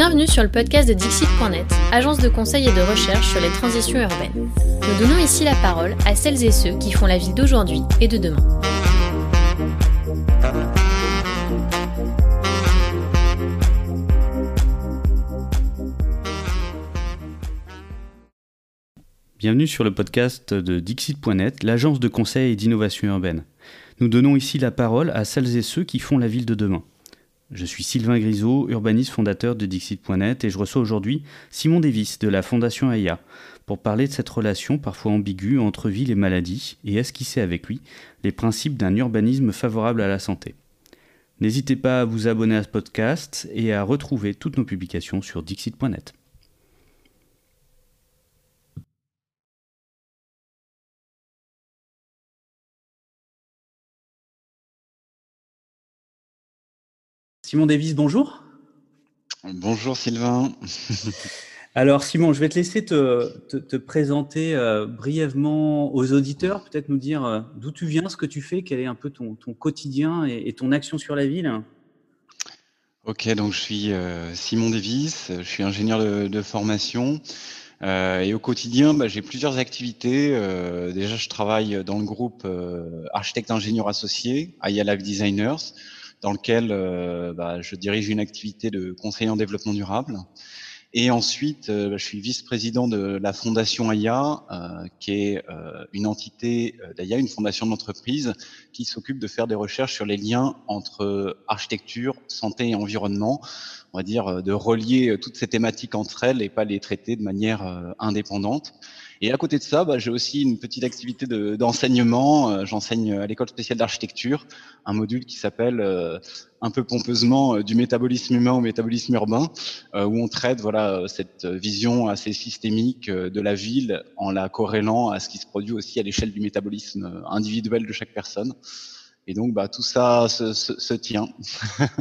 Bienvenue sur le podcast de Dixit.net, agence de conseil et de recherche sur les transitions urbaines. Nous donnons ici la parole à celles et ceux qui font la ville d'aujourd'hui et de demain. Bienvenue sur le podcast de Dixit.net, l'agence de conseil et d'innovation urbaine. Nous donnons ici la parole à celles et ceux qui font la ville de demain. Je suis Sylvain Grisot, urbaniste fondateur de Dixit.net et je reçois aujourd'hui Simon Davis de la Fondation AIA pour parler de cette relation parfois ambiguë entre ville et maladie et esquisser avec lui les principes d'un urbanisme favorable à la santé. N'hésitez pas à vous abonner à ce podcast et à retrouver toutes nos publications sur Dixit.net. Simon Davis, bonjour. Bonjour Sylvain. Alors Simon, je vais te laisser te, présenter euh, brièvement aux auditeurs, peut-être nous dire euh, d'où tu viens, ce que tu fais, quel est un peu ton, quotidien et, ton action sur la ville. Ok, donc je suis euh, Simon Davis, je suis ingénieur de, formation et au quotidien, bah, j'ai plusieurs activités. déjà, je travaille dans le groupe architecte ingénieur associé, Live Designers dans lequel euh, bah, je dirige une activité de conseiller en développement durable. Et ensuite, euh, je suis vice-président de la fondation AIA, euh, qui est une entité d'AIA, une fondation d'entreprise qui s'occupe de faire des recherches sur les liens entre architecture, santé et environnement. On va dire de relier toutes ces thématiques entre elles et pas les traiter de manière indépendante. Et à côté de ça, bah, j'ai aussi une petite activité d'enseignement. Euh, j'enseigne à l'école spéciale d'architecture un module qui s'appelle euh, un peu pompeusement euh, du métabolisme humain au métabolisme urbain, où on traite voilà cette vision assez systémique de la ville en la corrélant à ce qui se produit aussi à l'échelle du métabolisme individuel de chaque personne. Et donc, bah, tout ça se, tient.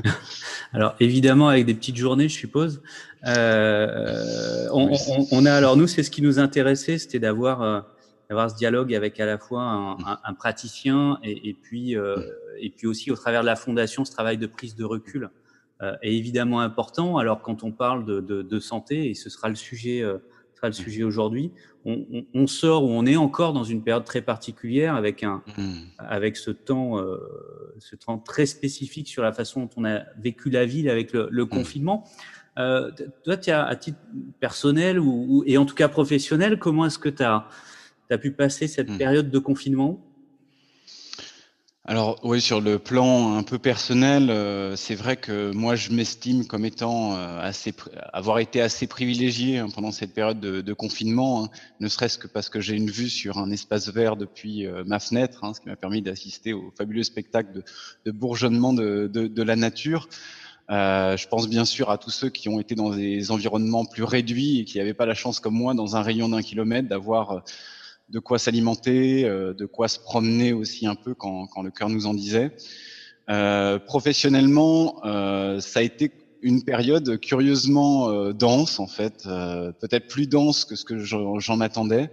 alors, évidemment, avec des petites journées, je suppose. Euh, on, a, alors, nous, c'est ce qui nous intéressait, c'était d'avoir euh, d'avoir ce dialogue avec à la fois un, praticien et, puis, euh, et puis aussi, au travers de la fondation, ce travail de prise de recul est évidemment important. Alors, quand on parle de, de santé, et ce sera le sujet le sujet aujourd'hui. On, sort ou on est encore dans une période très particulière avec, un, hmm. avec ce, temps, euh, ce temps très spécifique sur la façon dont on a vécu la ville avec le, hmm. confinement. Euh, toi, tu as, à titre personnel ou, et en tout cas professionnel, comment est-ce que tu as, as, pu passer cette hmm. période de confinement? Alors oui, sur le plan un peu personnel, euh, c'est vrai que moi je m'estime comme étant euh, assez, avoir été assez privilégié hein, pendant cette période de, confinement, hein, ne serait-ce que parce que j'ai une vue sur un espace vert depuis euh, ma fenêtre, hein, ce qui m'a permis d'assister au fabuleux spectacle de, bourgeonnement de, de, la nature. je pense bien sûr à tous ceux qui ont été dans des environnements plus réduits et qui n'avaient pas la chance comme moi, dans un rayon d'un kilomètre, d'avoir de quoi s'alimenter, euh, de quoi se promener aussi un peu quand, quand le cœur nous en disait. Euh, professionnellement, euh, ça a été une période curieusement euh, dense en fait, euh, peut-être plus dense que ce que j'en attendais.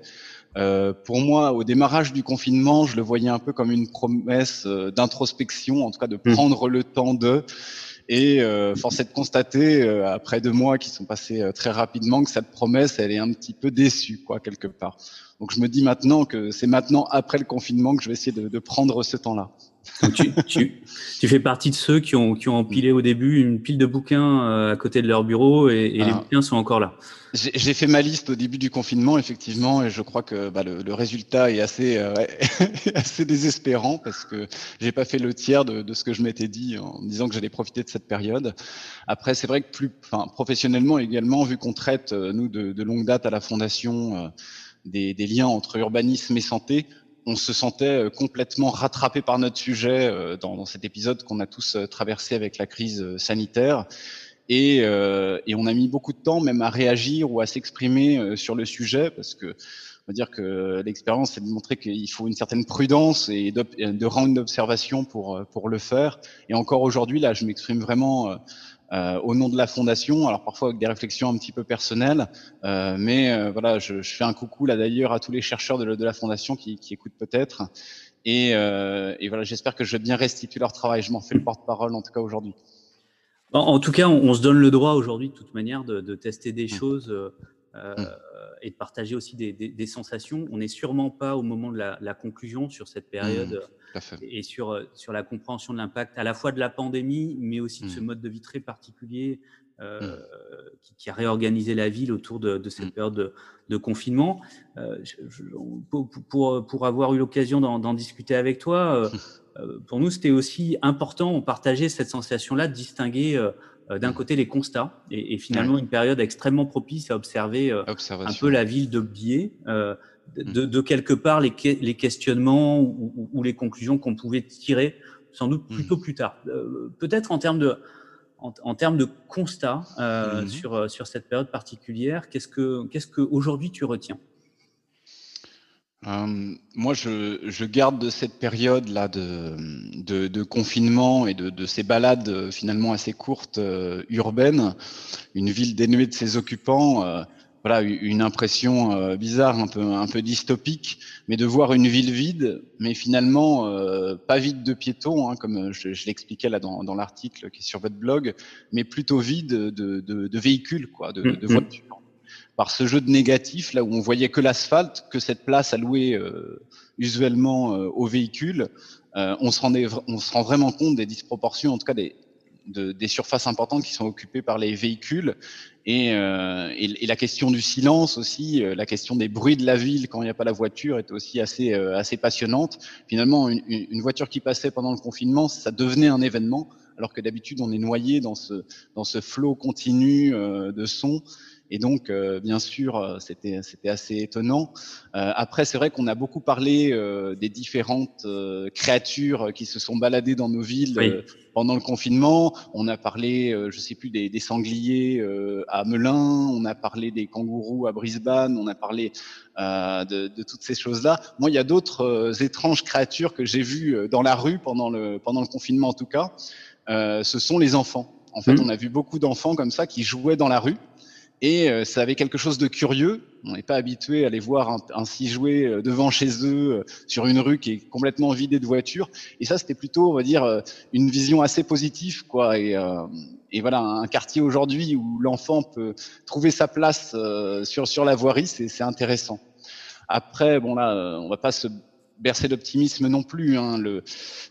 Euh, pour moi, au démarrage du confinement, je le voyais un peu comme une promesse d'introspection, en tout cas de mmh. prendre le temps de. Et force est de constater, après deux mois qui sont passés très rapidement, que cette promesse, elle est un petit peu déçue, quoi, quelque part. Donc je me dis maintenant que c'est maintenant, après le confinement, que je vais essayer de, de prendre ce temps-là. tu, tu, tu, fais partie de ceux qui ont, qui ont empilé au début une pile de bouquins euh, à côté de leur bureau et, et les ah. bouquins sont encore là. J'ai fait ma liste au début du confinement, effectivement, et je crois que bah, le, le, résultat est assez, euh, assez désespérant parce que j'ai pas fait le tiers de, de ce que je m'étais dit en disant que j'allais profiter de cette période. Après, c'est vrai que plus, enfin, professionnellement également, vu qu'on traite euh, nous de, de, longue date à la fondation des, liens entre urbanisme et santé, on se sentait euh, complètement rattrapé par notre sujet euh, dans, cet épisode qu'on a tous euh, traversé avec la crise sanitaire. Et, on a mis beaucoup de temps même à réagir ou à s'exprimer sur le sujet parce que on va dire que l'expérience c'est de qu'il faut une certaine prudence et de rendre une observation pour pour le faire. Et encore aujourd'hui là, je m'exprime vraiment euh, au nom de la fondation. Alors parfois avec des réflexions un petit peu personnelles, euh, mais euh, voilà, je, je, fais un coucou là d'ailleurs à tous les chercheurs de, de la fondation qui, qui écoutent peut-être. Et, et, voilà, j'espère que je vais bien restituer leur travail. Je m'en fais le porte-parole en tout cas aujourd'hui. En, tout cas, on, se donne le droit aujourd'hui, de toute manière, de, tester des mmh. choses euh, mmh. et de partager aussi des, sensations. On n'est sûrement pas au moment de la, conclusion sur cette période mmh, et sur, sur la compréhension de l'impact à la fois de la pandémie, mais aussi de ce mode de vie très particulier euh, qui, a réorganisé la ville autour de, cette période de, confinement. Euh, pour, pour, pour, avoir eu l'occasion d'en discuter avec toi, euh, pour nous, c'était aussi important, on partageait cette sensation-là de distinguer d'un côté les constats. Et, finalement une période extrêmement propice à observer un peu la ville de Biais, de, de, quelque part les, les questionnements ou, ou, les conclusions qu'on pouvait tirer sans doute plutôt plus tard. Peut-être en termes de, en, termes de constat euh, mhm. sur, euh, sur cette période particulière, qu'est-ce que qu'est-ce que aujourd'hui tu retiens? Euh, moi, je, je, garde de cette période-là de, de, de, confinement et de, de, ces balades finalement assez courtes urbaines, une ville dénuée de ses occupants, voilà, une impression euh, bizarre, un peu, un peu dystopique, mais de voir une ville vide, mais finalement euh, pas vide de piétons, hein, comme je, je l'expliquais là dans, dans l'article qui est sur votre blog, mais plutôt vide de, de, de véhicules, quoi, de, de, mm-hmm. voitures. Par ce jeu de négatif, là où on voyait que l'asphalte, que cette place allouée euh, usuellement aux véhicules, on, se rendait, on se rend vraiment compte des disproportions, en tout cas des, de, des surfaces importantes qui sont occupées par les véhicules et, euh, et, et, la question du silence aussi, euh, la question des bruits de la ville quand il n'y a pas la voiture est aussi assez, euh, assez passionnante. Finalement, une, une, voiture qui passait pendant le confinement, ça devenait un événement, alors que d'habitude on est noyé dans ce, dans ce flot continu euh, de sons. Et donc, euh, bien sûr, euh, c'était c'était assez étonnant. Euh, après, c'est vrai qu'on a beaucoup parlé des différentes créatures qui se sont baladées dans nos villes pendant le confinement. On a parlé, je sais plus, des, des sangliers à Melun. On a parlé des kangourous à Brisbane. On a parlé de, de, toutes ces choses-là. Moi, il y a d'autres étranges créatures que j'ai vues dans la rue pendant le pendant le confinement, en tout cas. ce sont les enfants. En fait, mmh. on a vu beaucoup d'enfants comme ça qui jouaient dans la rue. Et euh, ça avait quelque chose de curieux. On n'est pas habitué à les voir ainsi jouer euh, devant chez eux euh, sur une rue qui est complètement vidée de voitures. Et ça, c'était plutôt, on va dire, une vision assez positive, quoi. Et, et voilà, un quartier aujourd'hui où l'enfant peut trouver sa place sur sur la voirie, c'est intéressant. Après, bon là, on va pas se bercer d'optimisme non plus. Hein. Le,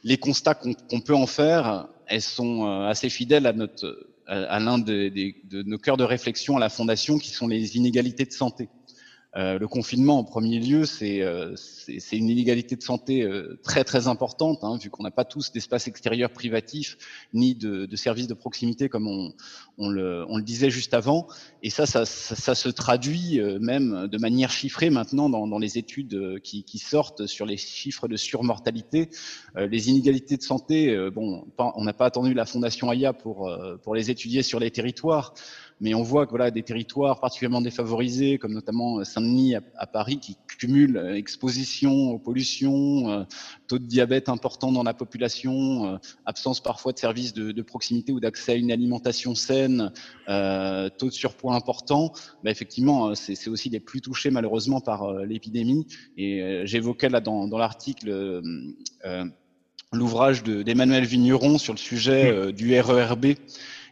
les constats qu'on peut en faire, elles sont assez fidèles à notre à l'un de, nos cœurs de réflexion à la Fondation, qui sont les inégalités de santé. Euh, le confinement, en premier lieu, c'est euh, une inégalité de santé euh, très très importante, hein, vu qu'on n'a pas tous d'espace extérieur privatif, ni de, de, services de proximité comme on, on, le, on, le, disait juste avant. Et ça, ça, ça, se traduit euh, même de manière chiffrée maintenant dans, dans les études qui, qui, sortent sur les chiffres de surmortalité. les inégalités de santé, bon, on n'a pas attendu la Fondation AIA pour, pour les étudier sur les territoires mais on voit que voilà des territoires particulièrement défavorisés, comme notamment euh, Saint-Denis à, Paris, qui cumulent euh, exposition aux pollutions, euh, taux de diabète important dans la population, absence parfois de services de, de proximité ou d'accès à une alimentation saine, taux de surpoids important. Bah, effectivement, c'est aussi les plus touchés malheureusement par l'épidémie. Et j'évoquais là dans, dans l'article l'ouvrage d'Emmanuel Vigneron sur le sujet du RERB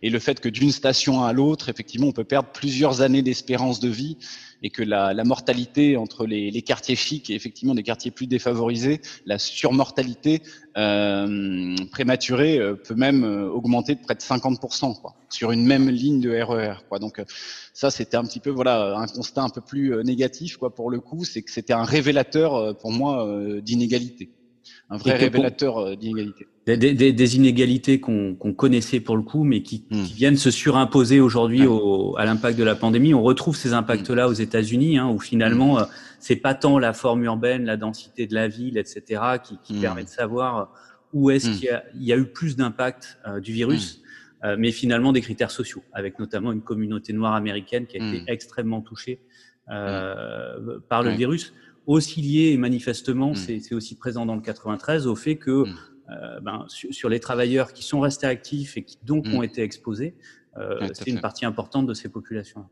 et le fait que d'une station à l'autre, effectivement, on peut perdre plusieurs années d'espérance de vie et que la, la mortalité entre les, quartiers chics et effectivement des quartiers plus défavorisés, la surmortalité euh, prématurée euh, peut même euh, augmenter de près de 50% quoi, sur une même ligne de RER. E. Donc ça, c'était un petit peu voilà un constat un peu plus négatif quoi pour le coup, c'est que c'était un révélateur pour moi d'inégalité un vrai révélateur euh, d'inégalité. Des, des, des, inégalités qu'on connaissait pour le coup, mais qui, hmm. qui viennent se surimposer aujourd'hui à l'impact de la pandémie. On retrouve ces impacts-là aux États-Unis, hein, où finalement, hmm. euh, c'est pas tant la forme urbaine, la densité de la ville, etc., qui, qui hmm. permet de savoir où est-ce qu'il y, y, a eu plus d'impact euh, du virus, mais finalement des critères sociaux, avec notamment une communauté noire américaine qui a été extrêmement touchée par le virus aussi lié, manifestement, hmm. c'est aussi présent dans le 93, au fait que hmm. euh, ben, sur, les travailleurs qui sont restés actifs et qui donc ont hmm. été exposés, euh, c'est une partie importante de ces populations.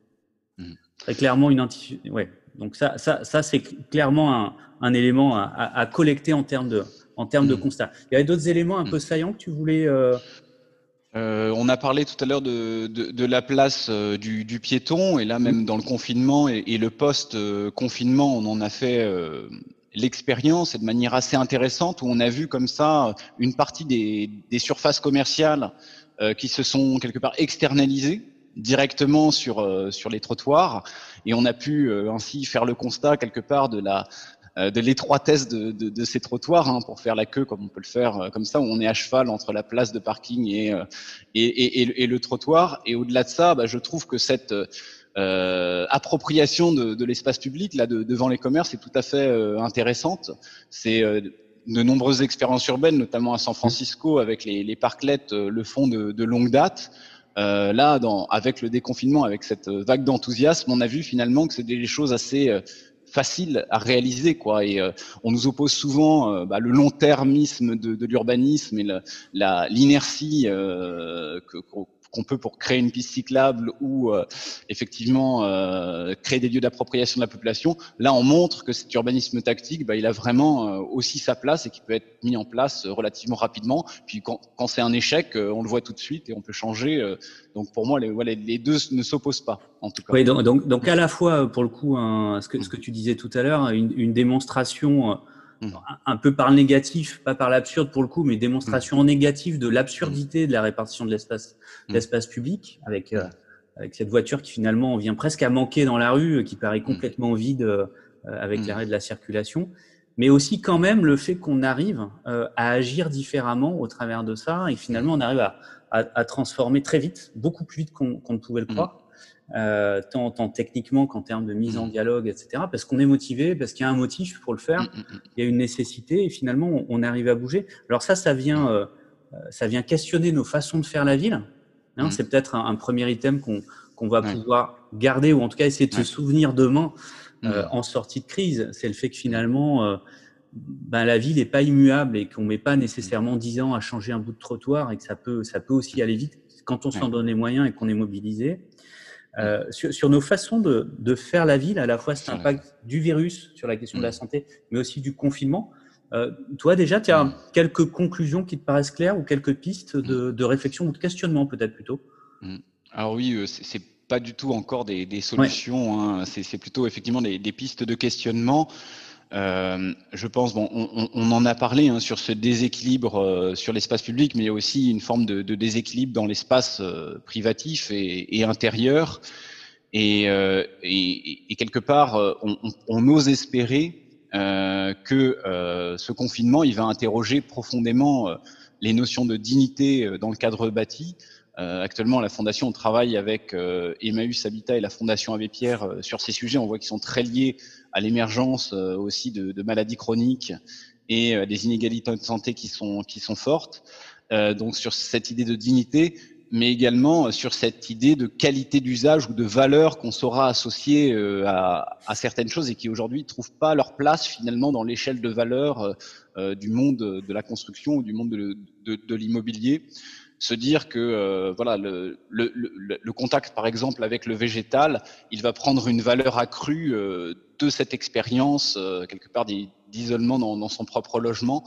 Très clairement, une ouais. Donc ça, ça, ça c'est clairement un, un élément à, à, collecter en termes de, en termes de constat. Il y avait d'autres éléments un peu saillants que tu voulais. Euh, euh, on a parlé tout à l'heure de, de, la place euh, du, du, piéton, et là même dans le confinement et, et le post-confinement, on en a fait euh, l'expérience et de manière assez intéressante, où on a vu comme ça une partie des, des surfaces commerciales qui se sont quelque part externalisées directement sur, sur les trottoirs, et on a pu ainsi faire le constat quelque part de la euh, de l'étroitesse de, de, de, ces trottoirs hein, pour faire la queue comme on peut le faire euh, comme ça, où on est à cheval entre la place de parking et, euh, et, et, et le trottoir. Et au-delà de ça, bah, je trouve que cette euh, appropriation de, de l'espace public là devant les commerces est tout à fait intéressante. C'est de nombreuses expériences urbaines, notamment à San Francisco avec les, les parclettes, le font de, de longue date. Euh, là, dans, avec le déconfinement, avec cette vague d'enthousiasme, on a vu finalement que c'est des choses assez facile à réaliser quoi. Et euh, on nous oppose souvent euh, bah, le long-termisme de, de l'urbanisme et l'inertie euh, que qu'on peut pour créer une piste cyclable ou euh, effectivement euh, créer des lieux d'appropriation de la population. Là, on montre que cet urbanisme tactique, bah, il a vraiment euh, aussi sa place et qui peut être mis en place relativement rapidement. Puis quand, quand c'est un échec, on le voit tout de suite et on peut changer. donc pour moi, les, voilà, les deux ne s'opposent pas, en tout cas. Oui, donc, donc, donc à la fois, pour le coup, ce, que, ce que tu disais tout à l'heure, une, une démonstration. Un peu par le négatif, pas par l'absurde pour le coup, mais démonstration mmh. négative de l'absurdité de la répartition de l'espace, mmh. l'espace public, avec euh, avec cette voiture qui finalement vient presque à manquer dans la rue, qui paraît complètement vide euh, avec l'arrêt de la circulation, mais aussi quand même le fait qu'on arrive euh, à agir différemment au travers de ça, et finalement on arrive à, à, à transformer très vite, beaucoup plus vite qu'on ne pouvait le croire euh, tant, tant, techniquement qu'en termes de mise en mm. dialogue, etc. Parce qu'on est motivé, parce qu'il y a un motif pour le faire, mm, mm, il y a une nécessité, et finalement, on, arrive à bouger. Alors ça, ça vient, euh, ça vient questionner nos façons de faire la ville. Hein, C'est peut-être un, premier item qu'on qu'on va pouvoir garder, ou en tout cas essayer de se souvenir demain euh, en sortie de crise. C'est le fait que finalement, euh, ben, la ville n'est pas immuable et qu'on met pas nécessairement dix ans à changer un bout de trottoir et que ça peut, ça peut aussi aller vite quand on s'en donne les moyens et qu'on est mobilisé. Euh, sur, sur, nos façons de, de, faire la ville, à la fois cet impact du virus sur la question de la mm. santé, mais aussi du confinement. Euh, toi, déjà, tu as mm. quelques conclusions qui te paraissent claires ou quelques pistes de, mm. de réflexion ou de questionnement, peut-être plutôt? Alors oui, euh, c'est pas du tout encore des, des solutions, hein. c'est plutôt effectivement des, des, pistes de questionnement. Euh, je pense, bon, on, on, en a parlé hein, sur ce déséquilibre euh, sur l'espace public, mais il y a aussi une forme de, déséquilibre dans l'espace euh, privatif et, intérieur. Et, euh, et, quelque part, on, on ose espérer que ce confinement, il va interroger profondément les notions de dignité dans le cadre bâti. Actuellement, la Fondation travaille avec Emmaüs Habitat et la Fondation Abbé Pierre sur ces sujets. On voit qu'ils sont très liés à l'émergence euh, aussi de, maladies chroniques et euh, des inégalités de santé qui sont, qui sont fortes. Euh, donc sur cette idée de dignité, mais également sur cette idée de qualité d'usage ou de valeur qu'on saura associer à, certaines choses et qui aujourd'hui ne trouvent pas leur place finalement dans l'échelle de valeur du monde de la construction ou du monde de, de, de l'immobilier se dire que euh, voilà le, le, le, le, contact par exemple avec le végétal, il va prendre une valeur accrue euh, de cette expérience euh, quelque part d'isolement dans, dans, son propre logement.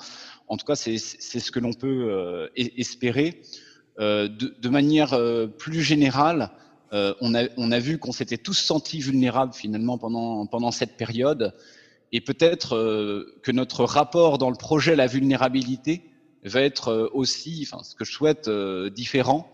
En tout cas, c'est ce que l'on peut euh, espérer. De, de, manière plus générale, on a, on, a, vu qu'on s'était tous sentis vulnérables finalement pendant, pendant cette période, et peut-être que notre rapport dans le projet la vulnérabilité va être euh, aussi, enfin, ce que je souhaite, euh, différent.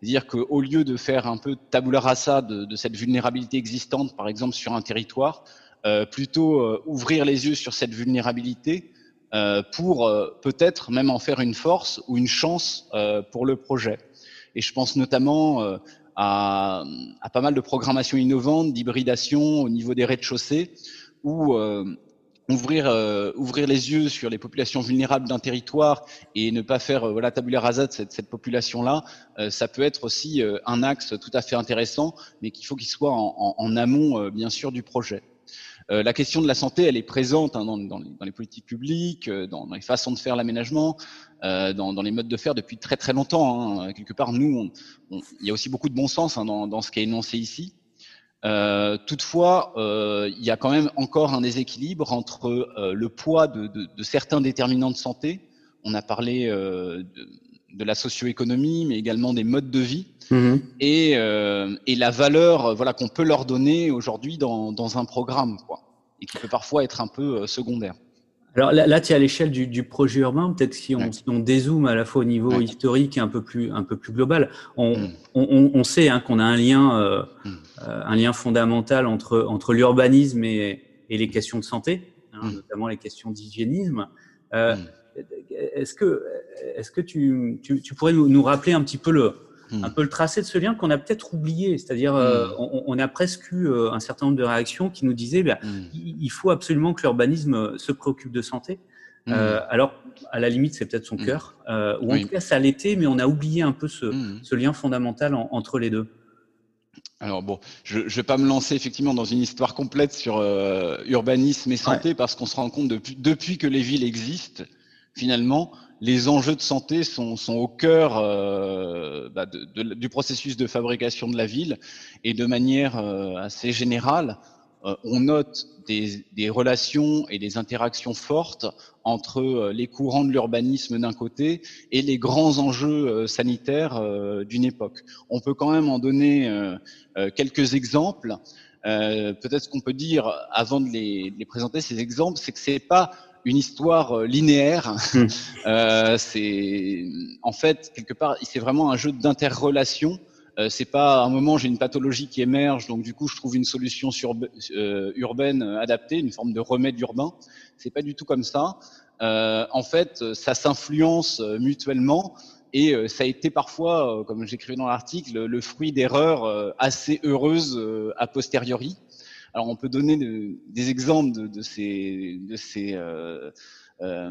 C'est-à-dire qu'au lieu de faire un peu tabula rasa de, de, cette vulnérabilité existante, par exemple sur un territoire, euh, plutôt euh, ouvrir les yeux sur cette vulnérabilité euh, pour peut-être même en faire une force ou une chance pour le projet. Et je pense notamment à, à, pas mal de programmations innovantes, d'hybridation au niveau des rez-de-chaussée, où ouvrir euh, ouvrir les yeux sur les populations vulnérables d'un territoire et ne pas faire euh, voilà tabula rasa de cette, cette population là euh, ça peut être aussi euh, un axe tout à fait intéressant mais qu'il faut qu'il soit en, en, en amont euh, bien sûr du projet la question de la santé elle est présente hein, dans, dans, les, dans, les, politiques publiques dans, dans, les façons de faire l'aménagement dans, dans, les modes de faire depuis très très longtemps hein. quelque part nous il y a aussi beaucoup de bon sens hein, dans ce qui est énoncé ici euh, toutefois, euh, il y a quand même encore un déséquilibre entre euh, le poids de, de, de, certains déterminants de santé. On a parlé euh, de, de la socio-économie, mais également des modes de vie mmh et, et, la valeur voilà, qu'on peut leur donner aujourd'hui dans, dans, un programme, quoi, et qui peut parfois être un peu secondaire. Alors là, tu es à l'échelle du, projet urbain. Peut-être si on, on dézoome à la fois au niveau historique et un peu plus, un peu plus global, on, mm. on, sait hein, qu'on a un lien, euh, mm. euh, un lien fondamental entre, entre l'urbanisme et, et, les questions de santé, hein, mm. notamment les questions d'hygiénisme. Euh, est-ce que, est-ce que tu, tu, tu pourrais nous, nous, rappeler un petit peu le, un peu le tracé de ce lien qu'on a peut-être oublié. C'est-à-dire, euh, hmm. on, a presque eu euh, un certain nombre de réactions qui nous disaient, ben, il faut absolument que l'urbanisme euh, se préoccupe de santé. Hmm. alors, à la limite, c'est peut-être son hmm. cœur, ou en tout cas, ça l'était, mais on a oublié un peu ce, lien fondamental entre les deux. Alors bon, je ne vais pas me lancer effectivement dans une histoire complète sur urbanisme et santé parce qu'on se rend compte depuis que les villes existent, finalement, les enjeux de santé sont, au cœur euh, bah, du processus de fabrication de la ville et de manière euh, assez générale, euh, on note des, relations et des interactions fortes entre les courants de l'urbanisme d'un côté et les grands enjeux sanitaires d'une époque. On peut quand même en donner quelques exemples. Peut-être qu'on peut dire avant de les, de les présenter ces exemples, c'est que c'est pas une histoire euh, linéaire. Hmm. euh, c'est en fait quelque part, c'est vraiment un jeu d'interrelation. Euh, c'est pas à un moment j'ai une pathologie qui émerge, donc du coup je trouve une solution sur, euh, urbaine adaptée, une forme de remède urbain. C'est pas du tout comme ça. Euh, en fait, ça s'influence mutuellement et ça a été parfois, comme j'écrivais dans l'article, le fruit d'erreurs assez heureuses a posteriori. Alors on peut donner des exemples de, ces, euh, euh,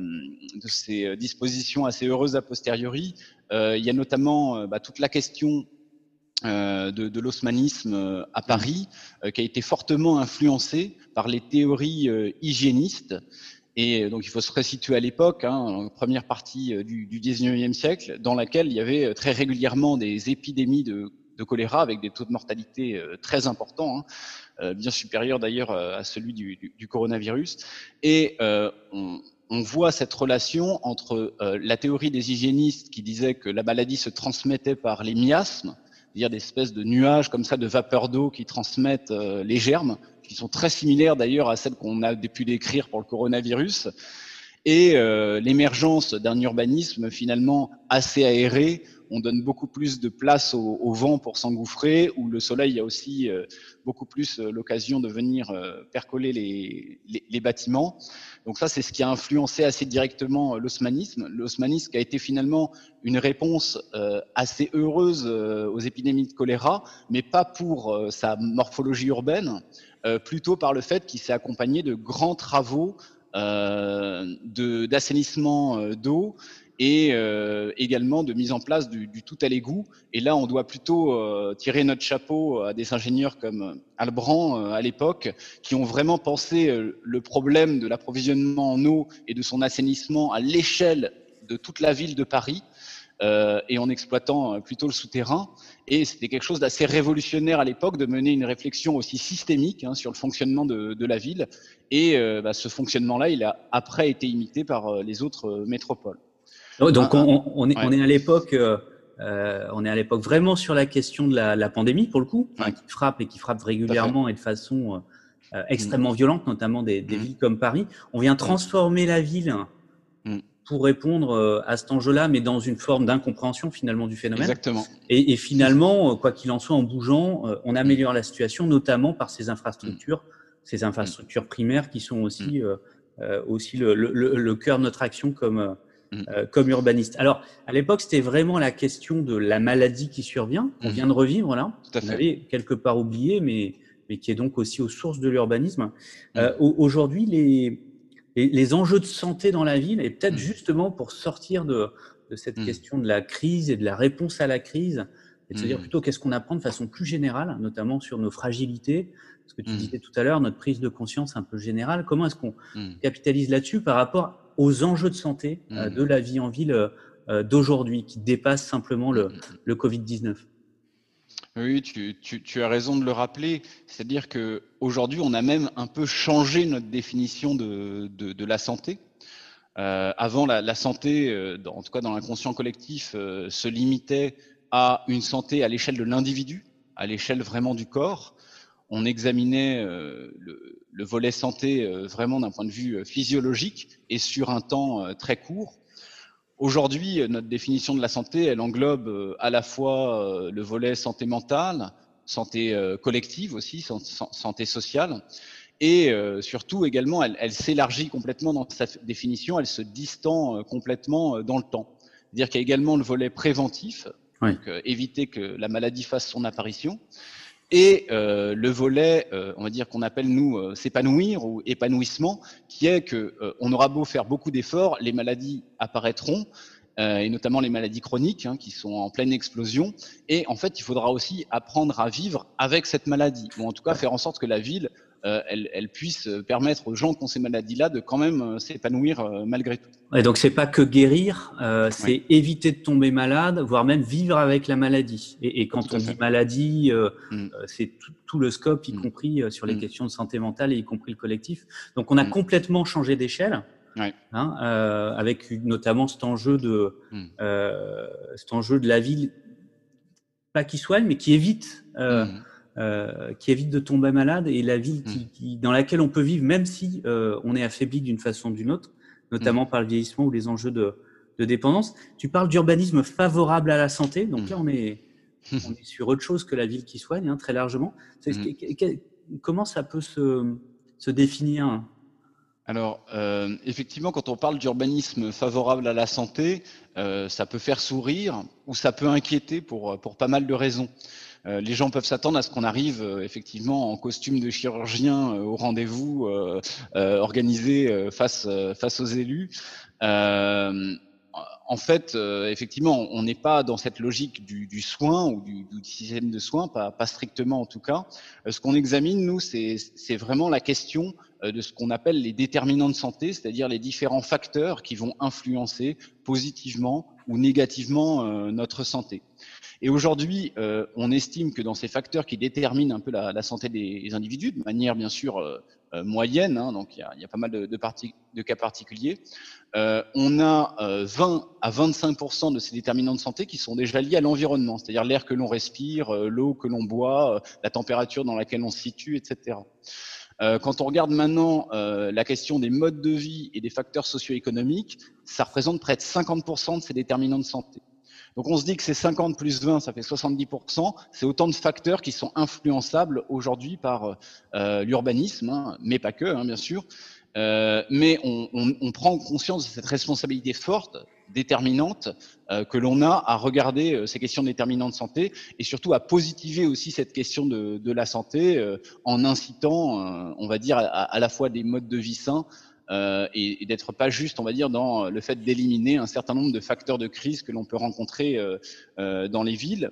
ces dispositions assez heureuses a posteriori. Euh, il y a notamment bah, toute la question de, de l'osmanisme à Paris, qui a été fortement influencée par les théories hygiénistes. Et donc, il faut se resituer à l'époque, hein, première partie du, du 19e siècle, dans laquelle il y avait très régulièrement des épidémies de, de choléra avec des taux de mortalité très importants. Hein. Euh, bien supérieur d'ailleurs euh, à celui du, du, du coronavirus. Et euh, on, on voit cette relation entre la théorie des hygiénistes qui disait que la maladie se transmettait par les miasmes, c'est-à-dire des espèces de nuages comme ça de vapeur d'eau qui transmettent les germes, qui sont très similaires d'ailleurs à celles qu'on a pu décrire pour le coronavirus, et l'émergence d'un urbanisme finalement assez aéré on donne beaucoup plus de place au, vent pour s'engouffrer, où le soleil a aussi euh, beaucoup plus euh, l'occasion de venir euh, percoler les, bâtiments. Donc ça, c'est ce qui a influencé assez directement l'osmanisme. L'osmanisme a été finalement une réponse assez heureuse aux épidémies de choléra, mais pas pour sa morphologie urbaine, plutôt par le fait qu'il s'est accompagné de grands travaux d'assainissement d'eau et euh, également de mise en place du, tout à l'égout. Et là, on doit plutôt euh, tirer notre chapeau à des ingénieurs comme Albrand euh, à l'époque, qui ont vraiment pensé le problème de l'approvisionnement en eau et de son assainissement à l'échelle de toute la ville de Paris. Et en exploitant plutôt le souterrain. Et c'était quelque chose d'assez révolutionnaire à l'époque de mener une réflexion aussi systémique hein, sur le fonctionnement de, la ville. Et bah, ce fonctionnement-là, il a après été imité par les autres métropoles. Donc ah, on, on, est, on est à l'époque, euh, euh, on est à l'époque vraiment sur la question de la, la pandémie pour le coup, qui frappe et qui frappe régulièrement et de façon euh, extrêmement mm. violente, notamment des, des mm. villes comme Paris. On vient mm. transformer la ville pour répondre à cet enjeu-là, mais dans une forme d'incompréhension finalement du phénomène. Exactement. Et, et finalement, quoi qu'il en soit, en bougeant, on améliore la situation, notamment par ces infrastructures, ces infrastructures primaires qui sont aussi aussi le, le, le, cœur de notre action comme Mm. Euh, comme urbaniste. Alors, à l'époque, c'était vraiment la question de la maladie qui survient, qu'on mm. vient de revivre là. Tout à fait. On avait quelque part oublié, mais, mais qui est donc aussi aux sources de l'urbanisme. Mm. Euh, Aujourd'hui, les, les, les, enjeux de santé dans la ville, et peut-être justement pour sortir de, de cette question de la crise et de la réponse à la crise, et de se dire plutôt qu'est-ce qu'on apprend de façon plus générale, notamment sur nos fragilités, ce que tu disais tout à l'heure, notre prise de conscience un peu générale, comment est-ce qu'on capitalise là-dessus par rapport aux enjeux de santé euh, mmh. de la vie en ville euh, euh, d'aujourd'hui, qui dépasse simplement le, mmh, mmh, le Covid-19. Oui, tu, tu, as raison de le rappeler. C'est-à-dire qu'aujourd'hui, on a même un peu changé notre définition de, la santé. avant, la, santé, en tout cas dans l'inconscient collectif, se limitait à une santé à l'échelle de l'individu, à l'échelle vraiment du corps. On examinait le, volet santé vraiment d'un point de vue physiologique et sur un temps très court. Aujourd'hui, notre définition de la santé, elle englobe à la fois le volet santé mentale, santé collective aussi, santé sociale, et euh, surtout également, elle, s'élargit complètement dans sa définition, elle se distend euh, complètement euh, dans le temps. C'est-à-dire qu'il y a également le volet préventif, donc éviter que la maladie fasse son apparition, et le volet, on va dire qu'on appelle nous s'épanouir ou épanouissement, qui est que on aura beau faire beaucoup d'efforts, les maladies apparaîtront, et notamment les maladies chroniques hein, qui sont en pleine explosion. Et en fait, il faudra aussi apprendre à vivre avec cette maladie, ou en tout cas faire en sorte que la ville euh, elle, puisse permettre aux gens qui ont ces maladies-là de quand même euh, s'épanouir euh, malgré tout. Et donc c'est pas que guérir, c'est éviter de tomber malade, voire même vivre avec la maladie. Et, quand on dit maladie, mm. c'est tout, le scope, y mm. compris sur les mm. questions de santé mentale et y compris le collectif. Donc on a complètement changé d'échelle. Hein, avec notamment cet enjeu de cet enjeu de la ville, pas qui soigne, mais qui évite euh, qui évite de tomber malade et la ville qui, hmm. qui, dans laquelle on peut vivre, même si euh, on est affaibli d'une façon ou d'une autre, notamment hmm. par le vieillissement ou les enjeux de, de dépendance. Tu parles d'urbanisme favorable à la santé, donc là on est, on est sur autre chose que la ville qui soigne, hein, très largement. Hmm. Comment ça peut se, se définir? Alors, euh, effectivement, quand on parle d'urbanisme favorable à la santé, euh, ça peut faire sourire ou ça peut inquiéter pour, pour pas mal de raisons. Euh, les gens peuvent s'attendre à ce qu'on arrive euh, effectivement en costume de chirurgien euh, au rendez-vous organisé face, face aux élus en fait, effectivement, on n'est pas dans cette logique du, soin ou du, système de soins, pas, pas strictement en tout cas. ce qu'on examine, nous, c'est vraiment la question de ce qu'on appelle les déterminants de santé, c'est-à-dire les différents facteurs qui vont influencer positivement ou négativement notre santé. Et aujourd'hui, euh, on estime que dans ces facteurs qui déterminent un peu la, santé des individus, de manière bien sûr euh, euh, moyenne, hein, donc il y, a, pas mal de, de, cas particuliers, on a 20 à 25% de ces déterminants de santé qui sont déjà liés à l'environnement, c'est-à-dire l'air que l'on respire, l'eau que l'on boit, la température dans laquelle on se situe, etc. Quand on regarde maintenant la question des modes de vie et des facteurs socio-économiques, ça représente près de 50% de ces déterminants de santé. Donc on se dit que c'est 50 plus 20, ça fait 70%. C'est autant de facteurs qui sont influençables aujourd'hui par euh, l'urbanisme, hein, mais pas que, hein, bien sûr. Euh, mais on, on, on, prend conscience de cette responsabilité forte, déterminante, euh, que l'on a à regarder euh, ces questions déterminantes de santé et surtout à positiver aussi cette question de, de la santé euh, en incitant, on va dire, à, à, la fois des modes de vie sains, euh, et, d'être pas juste, on va dire, dans le fait d'éliminer un certain nombre de facteurs de crise que l'on peut rencontrer euh, euh, dans les villes.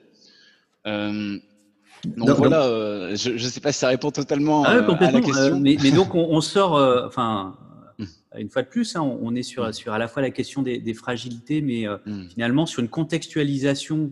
Donc voilà, je ne sais pas si ça répond totalement ah à la question. mais, donc on, sort, enfin, hum. une fois de plus, hein, on, est sur, hum. sur à la fois la question des, fragilités, mais hum. finalement sur une contextualisation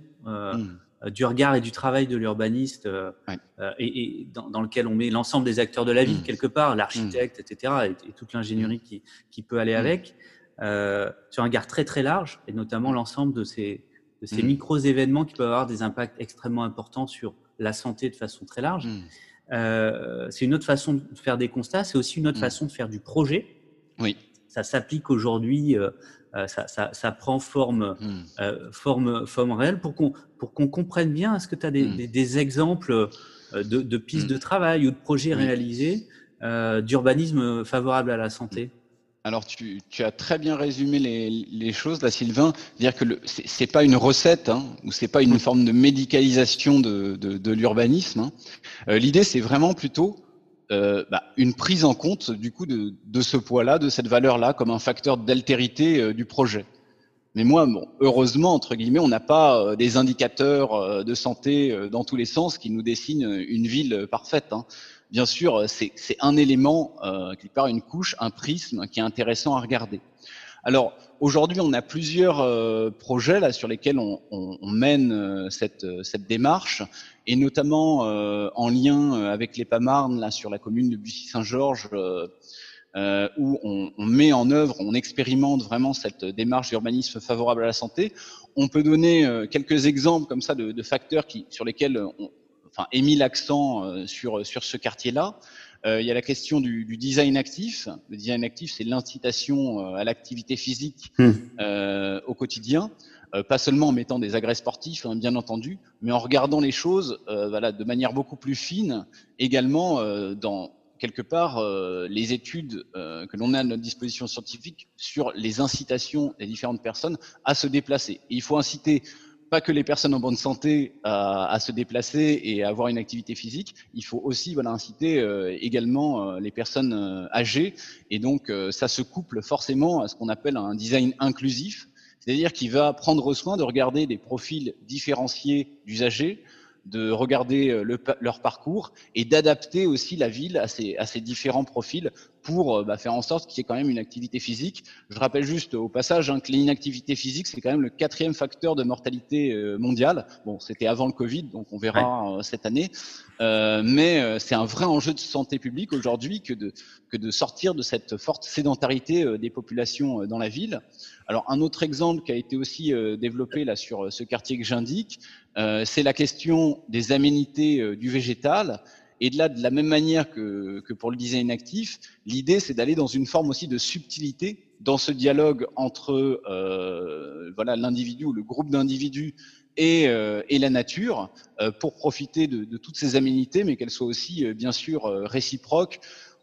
euh, du regard et du travail de l'urbaniste euh, euh, et, dans, lequel on met l'ensemble des acteurs de la ville mm. quelque part, l'architecte, etc., et, toute l'ingénierie qui, qui, peut aller avec, sur un regard très très large, et notamment l'ensemble de ces, de ces micros événements qui peuvent avoir des impacts extrêmement importants sur la santé de façon très large. c'est une autre façon de faire des constats, c'est aussi une autre façon de faire du projet. Oui. Ça s'applique aujourd'hui euh, ça, ça, ça, prend forme, hmm. euh, forme, forme réelle pour qu'on pour qu'on comprenne bien. Est-ce que tu as des, hmm. des, des, exemples euh, de, de pistes hmm. de travail ou de projets réalisés d'urbanisme favorable à la santé? Alors, tu, tu, as très bien résumé les, les choses, là, Sylvain. Dire que c'est pas une recette, hein, ou c'est pas une forme de médicalisation de, de, de l'urbanisme. Hein. L'idée, c'est vraiment plutôt euh, bah, une prise en compte du coup de, de ce poids-là, de cette valeur-là, comme un facteur d'altérité euh, du projet. Mais moi, bon, heureusement, entre guillemets, on n'a pas euh, des indicateurs de santé dans tous les sens qui nous dessinent une ville parfaite. Hein. Bien sûr, c'est un élément qui part une couche, un prisme qui est intéressant à regarder. Alors aujourd'hui, on a plusieurs euh, projets là sur lesquels on, on, on mène euh, cette, euh, cette, démarche, et notamment en lien avec les Pamarnes là sur la commune de Bussy-Saint-Georges. où on, on, met en œuvre, on expérimente vraiment cette démarche d'urbanisme favorable à la santé. On peut donner quelques exemples comme ça de, de facteurs qui, sur lesquels on enfin, mis l'accent sur, sur ce quartier-là. Euh, il y a la question du, du, design actif. Le design actif, c'est l'incitation à l'activité physique euh, au quotidien. Euh, pas seulement en mettant des agrès sportifs, hein, bien entendu, mais en regardant les choses euh, voilà, de manière beaucoup plus fine, également euh, dans quelque part les études que l'on a à notre disposition scientifique sur les incitations des différentes personnes à se déplacer. Et il faut inciter pas que les personnes en bonne santé à, à, se déplacer et à avoir une activité physique, il faut aussi voilà, inciter également les personnes âgées. Et donc, ça se couple forcément à ce qu'on appelle un design inclusif, c'est-à-dire qu'il va prendre soin de regarder des profils différenciés d'usagers, de regarder euh, leur parcours et d'adapter aussi la ville à ces, à ces différents profils pour euh, bah, faire en sorte qu'il y ait quand même une activité physique. Je rappelle juste au passage hein, que l'inactivité physique, c'est quand même le quatrième facteur de mortalité euh, mondiale. Bon, c'était avant le Covid, donc on verra cette année. Euh, mais c'est un vrai enjeu de santé publique aujourd'hui que de, que de sortir de cette forte sédentarité des populations dans la ville. Alors un autre exemple qui a été aussi développé là sur ce quartier que j'indique, c'est la question des aménités du végétal. Et de là, de la même manière que, que pour le design actif, l'idée, c'est d'aller dans une forme aussi de subtilité dans ce dialogue entre euh, voilà l'individu ou le groupe d'individus et, euh, et, la nature euh, pour profiter de, de, toutes ces aménités, mais qu'elles soient aussi euh, bien sûr euh, réciproques.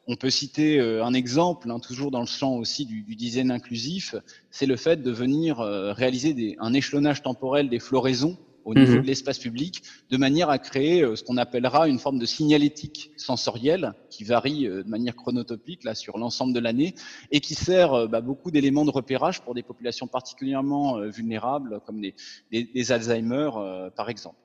On peut citer euh, un exemple, hein, toujours dans le champ aussi du, du design inclusif, c'est le fait de venir réaliser des, un échelonnage temporel des floraisons au niveau mhm. de l'espace public, de manière à créer euh, ce qu'on appellera une forme de signalétique sensorielle qui varie euh, de manière chronotopique là sur l'ensemble de l'année et qui sert euh, bah, beaucoup d'éléments de repérage pour des populations particulièrement vulnérables comme des, des, des Alzheimer par exemple.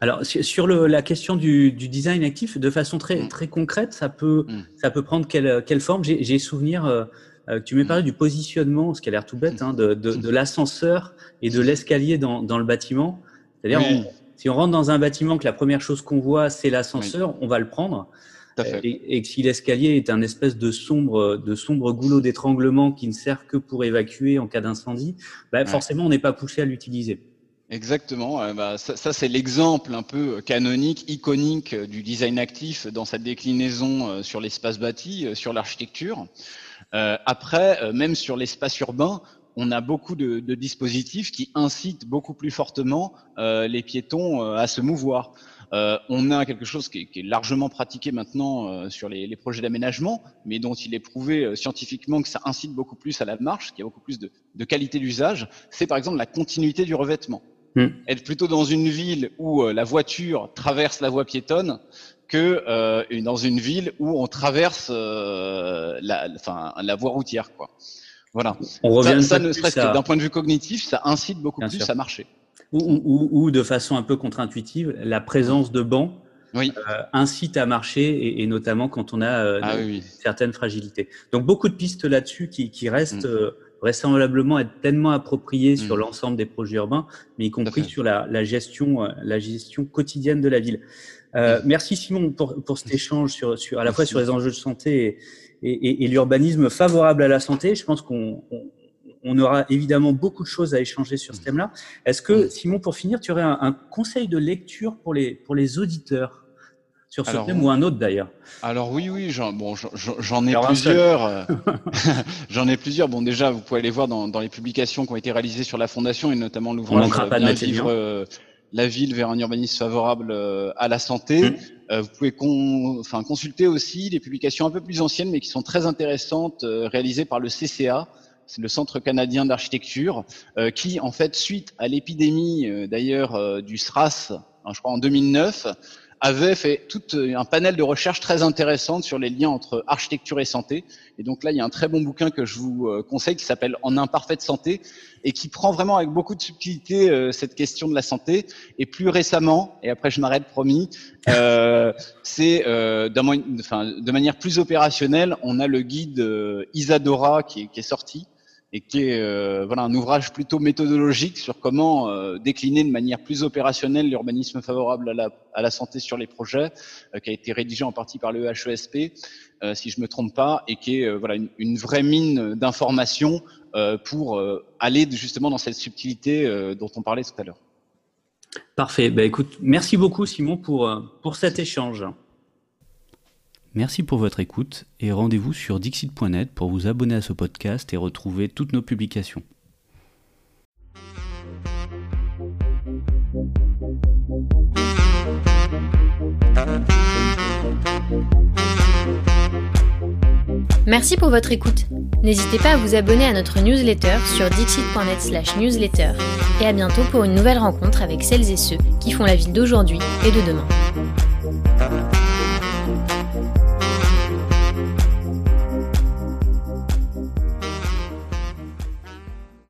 Alors sur le, la question du, du, design actif, de façon très mm. très concrète, ça peut mm. ça peut prendre quelle, quelle forme? J'ai souvenir euh, que tu m'as parlé mm. du positionnement, ce qui a l'air tout bête, hein, de, de, de l'ascenseur et de l'escalier dans, dans le bâtiment. C'est-à-dire, si on rentre dans un bâtiment que la première chose qu'on voit, c'est l'ascenseur, on va le prendre. Et, et, que si l'escalier est un espèce de sombre, de sombre goulot d'étranglement qui ne sert que pour évacuer en cas d'incendie, bah, forcément, on n'est pas poussé à l'utiliser. Exactement. Bah, ça, ça c'est l'exemple un peu canonique, iconique du design actif dans sa déclinaison euh, sur l'espace bâti, euh, sur l'architecture. Euh, après, euh, même sur l'espace urbain, on a beaucoup de, de, dispositifs qui incitent beaucoup plus fortement euh, les piétons euh, à se mouvoir. Euh, on a quelque chose qui est, qui est largement pratiqué maintenant euh, sur les, les projets d'aménagement, mais dont il est prouvé euh, scientifiquement que ça incite beaucoup plus à la marche, qu'il y a beaucoup plus de, de qualité d'usage. C'est par exemple la continuité du revêtement. Hmm. Être plutôt dans une ville où la voiture traverse la voie piétonne que dans une ville où on traverse la, enfin, la voie routière, quoi. Voilà. On revient ça, ne serait-ce que d'un point de vue cognitif, ça incite beaucoup plus à marcher. Ou, ou, ou, de façon un peu contre-intuitive, la présence de bancs oui. euh, incite à marcher, et, et, notamment quand on a euh, ah, oui, certaines fragilités. Donc beaucoup de pistes là-dessus qui, qui, restent mm. euh, vraisemblablement être pleinement appropriées mm. sur l'ensemble des projets urbains, mais y compris sur la, la, gestion, euh, la gestion quotidienne de la ville. Euh, mm. Merci Simon pour, pour cet échange sur, sur, à la fois sur les enjeux de santé et, et, et l'urbanisme favorable à la santé. Je pense qu'on on, on aura évidemment beaucoup de choses à échanger sur ce mmh. thème-là. Est-ce que, mmh. Simon, pour finir, tu aurais un, un, conseil de lecture pour les, pour les auditeurs sur ce alors, thème ou un autre d'ailleurs? Alors oui, oui, j'en bon, j'en ai plusieurs. j'en ai plusieurs. Bon, déjà, vous pouvez aller voir dans, dans, les publications qui ont été réalisées sur la Fondation et notamment l'ouvrage livre euh, La ville vers un urbanisme favorable euh, à la santé. Mmh. Euh, vous pouvez con, enfin, consulter aussi les publications un peu plus anciennes, mais qui sont très intéressantes, euh, réalisées par le CCA, c'est le Centre canadien d'architecture, euh, qui, en fait, suite à l'épidémie d'ailleurs du SRAS, hein, je crois en 2009, avait fait tout un panel de recherches très intéressantes sur les liens entre architecture et santé. Et donc là, il y a un très bon bouquin que je vous conseille qui s'appelle En imparfaite santé et qui prend vraiment avec beaucoup de subtilité euh, cette question de la santé. Et plus récemment, et après je m'arrête promis, euh, c'est euh, enfin, de manière plus opérationnelle, on a le guide Isadora qui est, qui est sorti et qui est euh, voilà un ouvrage plutôt méthodologique sur comment euh, décliner de manière plus opérationnelle l'urbanisme favorable à la, à la, santé sur les projets, euh, qui a été rédigé en partie par le HESP, si je me trompe pas, et qui est voilà une, une, vraie mine d'informations pour aller justement dans cette subtilité dont on parlait tout à l'heure. Parfait. Bah, écoute, merci beaucoup Simon pour, pour cet échange. Merci pour votre écoute et rendez-vous sur dixit.net pour vous abonner à ce podcast et retrouver toutes nos publications. Merci pour votre écoute. N'hésitez pas à vous abonner à notre newsletter sur dixit.net/newsletter et à bientôt pour une nouvelle rencontre avec celles et ceux qui font la ville d'aujourd'hui et de demain.